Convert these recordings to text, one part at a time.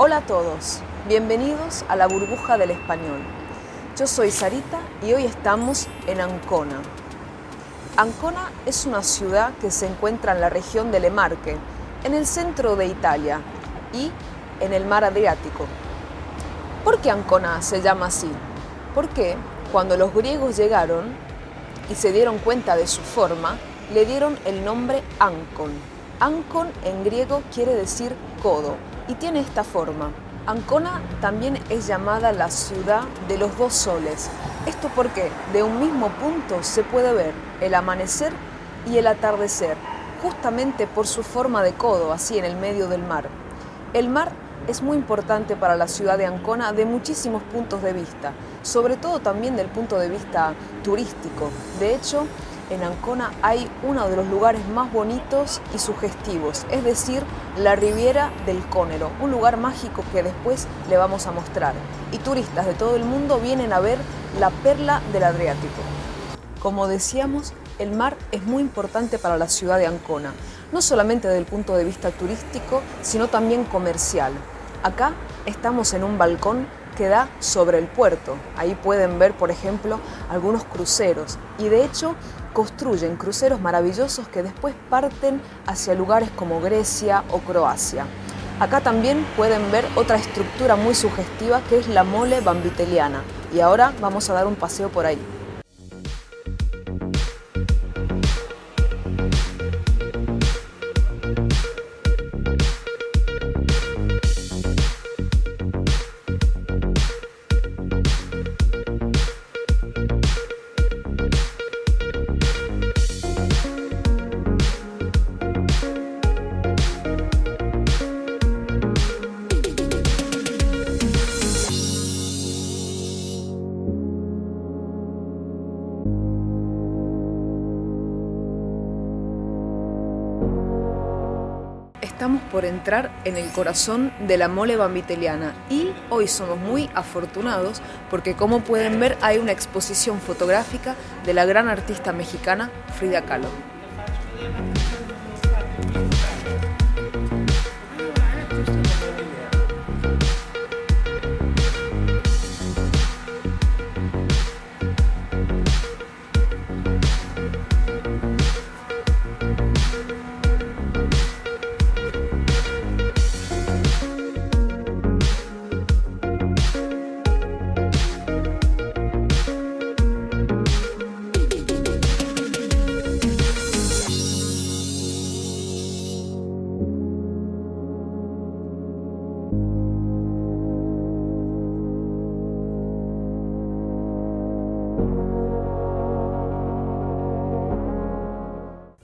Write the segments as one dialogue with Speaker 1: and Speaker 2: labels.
Speaker 1: Hola a todos, bienvenidos a la burbuja del español. Yo soy Sarita y hoy estamos en Ancona. Ancona es una ciudad que se encuentra en la región de Lemarque, en el centro de Italia y en el mar Adriático. ¿Por qué Ancona se llama así? Porque cuando los griegos llegaron y se dieron cuenta de su forma, le dieron el nombre Ancon. Ancon en griego quiere decir codo y tiene esta forma. Ancona también es llamada la ciudad de los dos soles. Esto porque de un mismo punto se puede ver el amanecer y el atardecer, justamente por su forma de codo, así en el medio del mar. El mar es muy importante para la ciudad de Ancona de muchísimos puntos de vista, sobre todo también del punto de vista turístico. De hecho, en Ancona hay uno de los lugares más bonitos y sugestivos, es decir, la Riviera del Cónero, un lugar mágico que después le vamos a mostrar. Y turistas de todo el mundo vienen a ver la perla del Adriático. Como decíamos, el mar es muy importante para la ciudad de Ancona, no solamente desde el punto de vista turístico, sino también comercial. Acá estamos en un balcón que da sobre el puerto. Ahí pueden ver, por ejemplo, algunos cruceros. Y de hecho, construyen cruceros maravillosos que después parten hacia lugares como Grecia o Croacia. Acá también pueden ver otra estructura muy sugestiva que es la mole bambiteliana. Y ahora vamos a dar un paseo por ahí. Por entrar en el corazón de la mole bambiteliana y hoy somos muy afortunados porque como pueden ver hay una exposición fotográfica de la gran artista mexicana Frida Kahlo.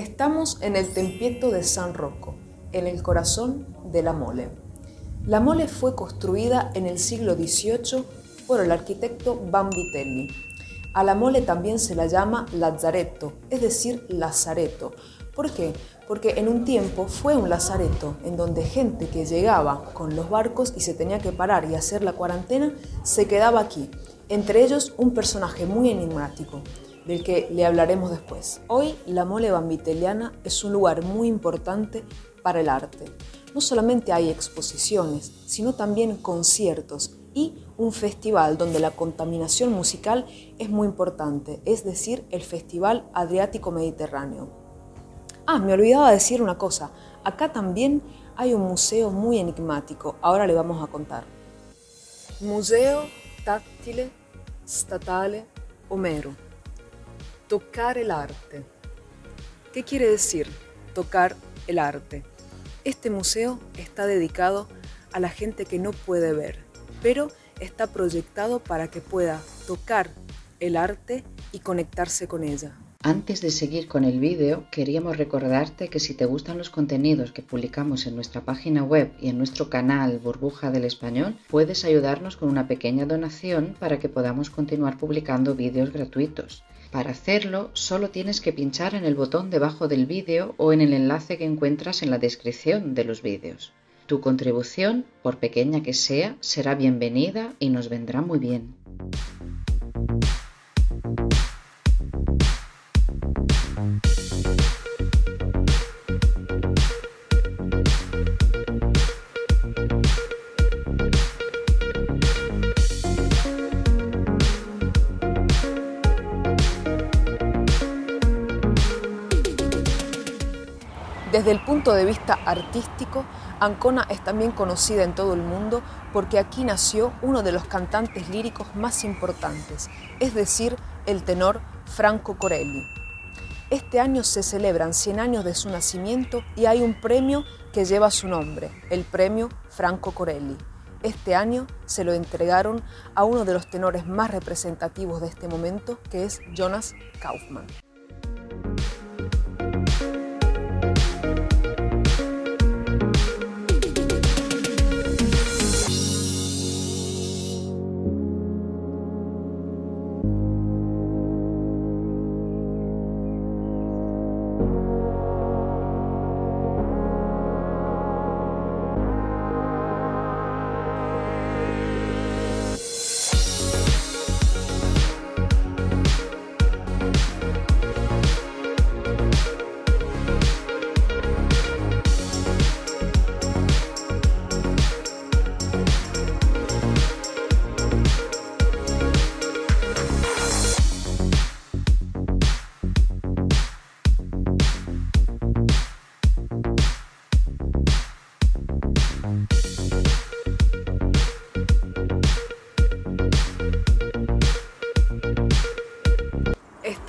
Speaker 1: Estamos en el Tempieto de San Rocco, en el corazón de la mole. La mole fue construida en el siglo XVIII por el arquitecto Bambitelli. A la mole también se la llama lazzaretto, es decir, lazareto. ¿Por qué? Porque en un tiempo fue un lazareto en donde gente que llegaba con los barcos y se tenía que parar y hacer la cuarentena, se quedaba aquí. Entre ellos un personaje muy enigmático, del que le hablaremos después. Hoy la mole bambiteliana es un lugar muy importante para el arte. No solamente hay exposiciones, sino también conciertos y un festival donde la contaminación musical es muy importante, es decir, el Festival Adriático Mediterráneo. Ah, me olvidaba decir una cosa, acá también hay un museo muy enigmático, ahora le vamos a contar. Museo Tattile Statale Homero tocar el arte. ¿Qué quiere decir tocar el arte? Este museo está dedicado a la gente que no puede ver, pero está proyectado para que pueda tocar el arte y conectarse con ella.
Speaker 2: Antes de seguir con el vídeo, queríamos recordarte que si te gustan los contenidos que publicamos en nuestra página web y en nuestro canal Burbuja del Español, puedes ayudarnos con una pequeña donación para que podamos continuar publicando vídeos gratuitos. Para hacerlo, solo tienes que pinchar en el botón debajo del vídeo o en el enlace que encuentras en la descripción de los vídeos. Tu contribución, por pequeña que sea, será bienvenida y nos vendrá muy bien.
Speaker 1: Desde el punto de vista artístico, Ancona es también conocida en todo el mundo porque aquí nació uno de los cantantes líricos más importantes, es decir, el tenor Franco Corelli. Este año se celebran 100 años de su nacimiento y hay un premio que lleva su nombre, el premio Franco Corelli. Este año se lo entregaron a uno de los tenores más representativos de este momento, que es Jonas Kaufmann.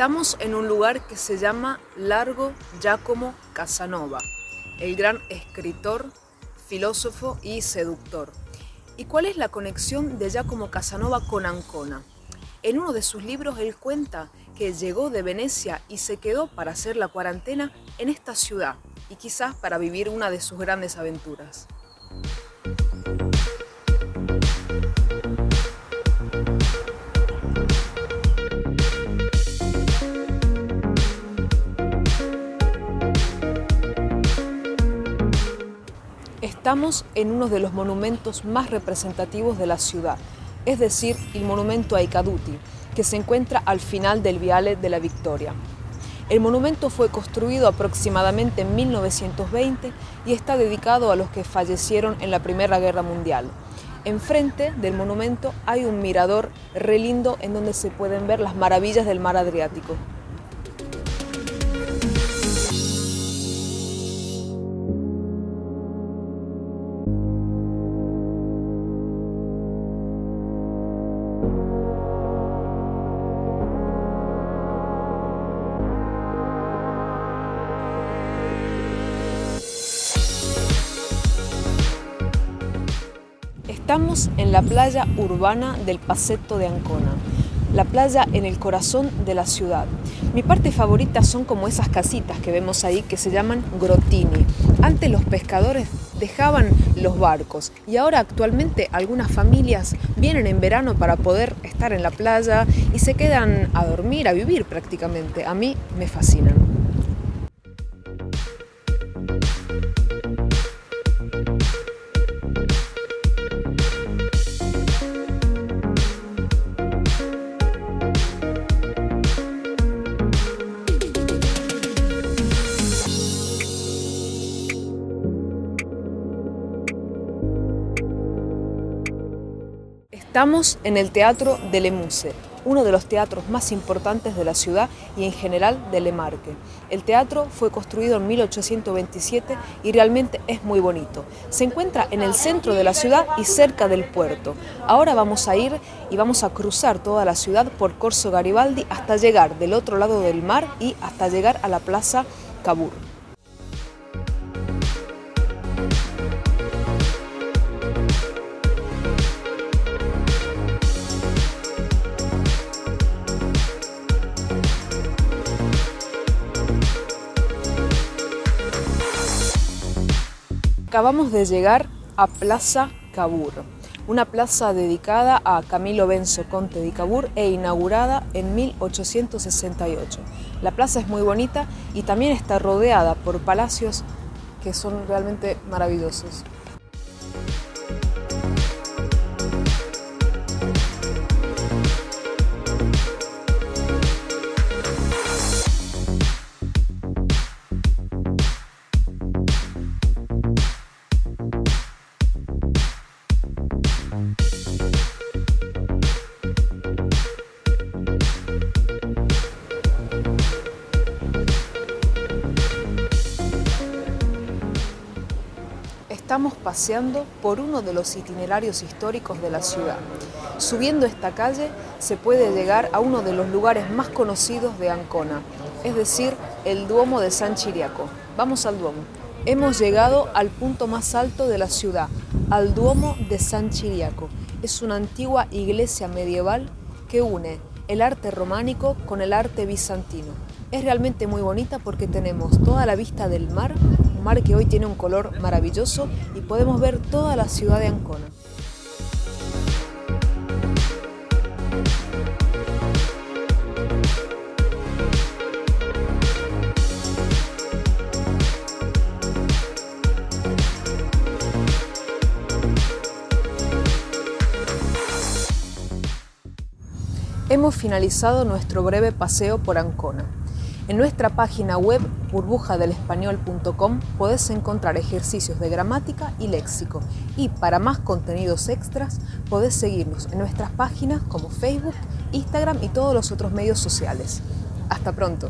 Speaker 1: Estamos en un lugar que se llama Largo Giacomo Casanova, el gran escritor, filósofo y seductor. ¿Y cuál es la conexión de Giacomo Casanova con Ancona? En uno de sus libros él cuenta que llegó de Venecia y se quedó para hacer la cuarentena en esta ciudad y quizás para vivir una de sus grandes aventuras. Estamos en uno de los monumentos más representativos de la ciudad, es decir, el monumento a Icaduti, que se encuentra al final del Viale de la Victoria. El monumento fue construido aproximadamente en 1920 y está dedicado a los que fallecieron en la Primera Guerra Mundial. Enfrente del monumento hay un mirador re lindo en donde se pueden ver las maravillas del mar Adriático. Estamos en la playa urbana del Paseto de Ancona, la playa en el corazón de la ciudad. Mi parte favorita son como esas casitas que vemos ahí que se llaman grotini. Antes los pescadores dejaban los barcos y ahora actualmente algunas familias vienen en verano para poder estar en la playa y se quedan a dormir, a vivir prácticamente. A mí me fascinan. Estamos en el Teatro de Le Muse, uno de los teatros más importantes de la ciudad y en general de Le Marque. El teatro fue construido en 1827 y realmente es muy bonito. Se encuentra en el centro de la ciudad y cerca del puerto. Ahora vamos a ir y vamos a cruzar toda la ciudad por Corso Garibaldi hasta llegar del otro lado del mar y hasta llegar a la Plaza Cabur. Acabamos de llegar a Plaza Cabur, una plaza dedicada a Camilo Benzo Conte de Cabur e inaugurada en 1868. La plaza es muy bonita y también está rodeada por palacios que son realmente maravillosos. Estamos paseando por uno de los itinerarios históricos de la ciudad. Subiendo esta calle se puede llegar a uno de los lugares más conocidos de Ancona, es decir, el Duomo de San Chiriaco. Vamos al Duomo. Hemos llegado al punto más alto de la ciudad, al Duomo de San Chiriaco. Es una antigua iglesia medieval que une el arte románico con el arte bizantino. Es realmente muy bonita porque tenemos toda la vista del mar mar que hoy tiene un color maravilloso y podemos ver toda la ciudad de Ancona. Hemos finalizado nuestro breve paseo por Ancona. En nuestra página web burbujadelespañol.com podés encontrar ejercicios de gramática y léxico y para más contenidos extras podés seguirnos en nuestras páginas como Facebook, Instagram y todos los otros medios sociales. Hasta pronto.